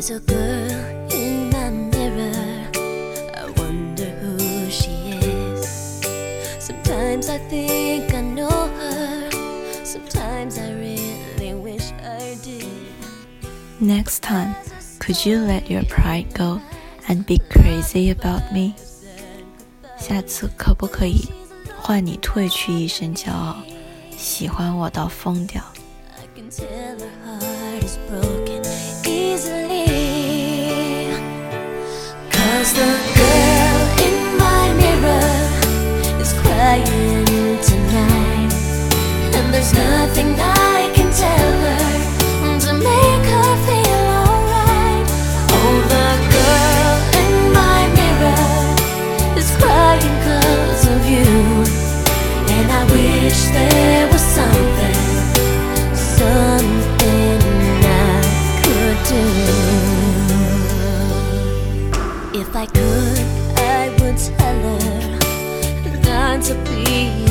There's a girl in my mirror. I wonder who she is. Sometimes I think I know her. Sometimes I really wish I did. Next time, could you let your pride go and be crazy about me? 下次可不可以换你褪去一身骄傲，喜欢我到疯掉？ Can her heart is broken easily. could, I would tell her not to be.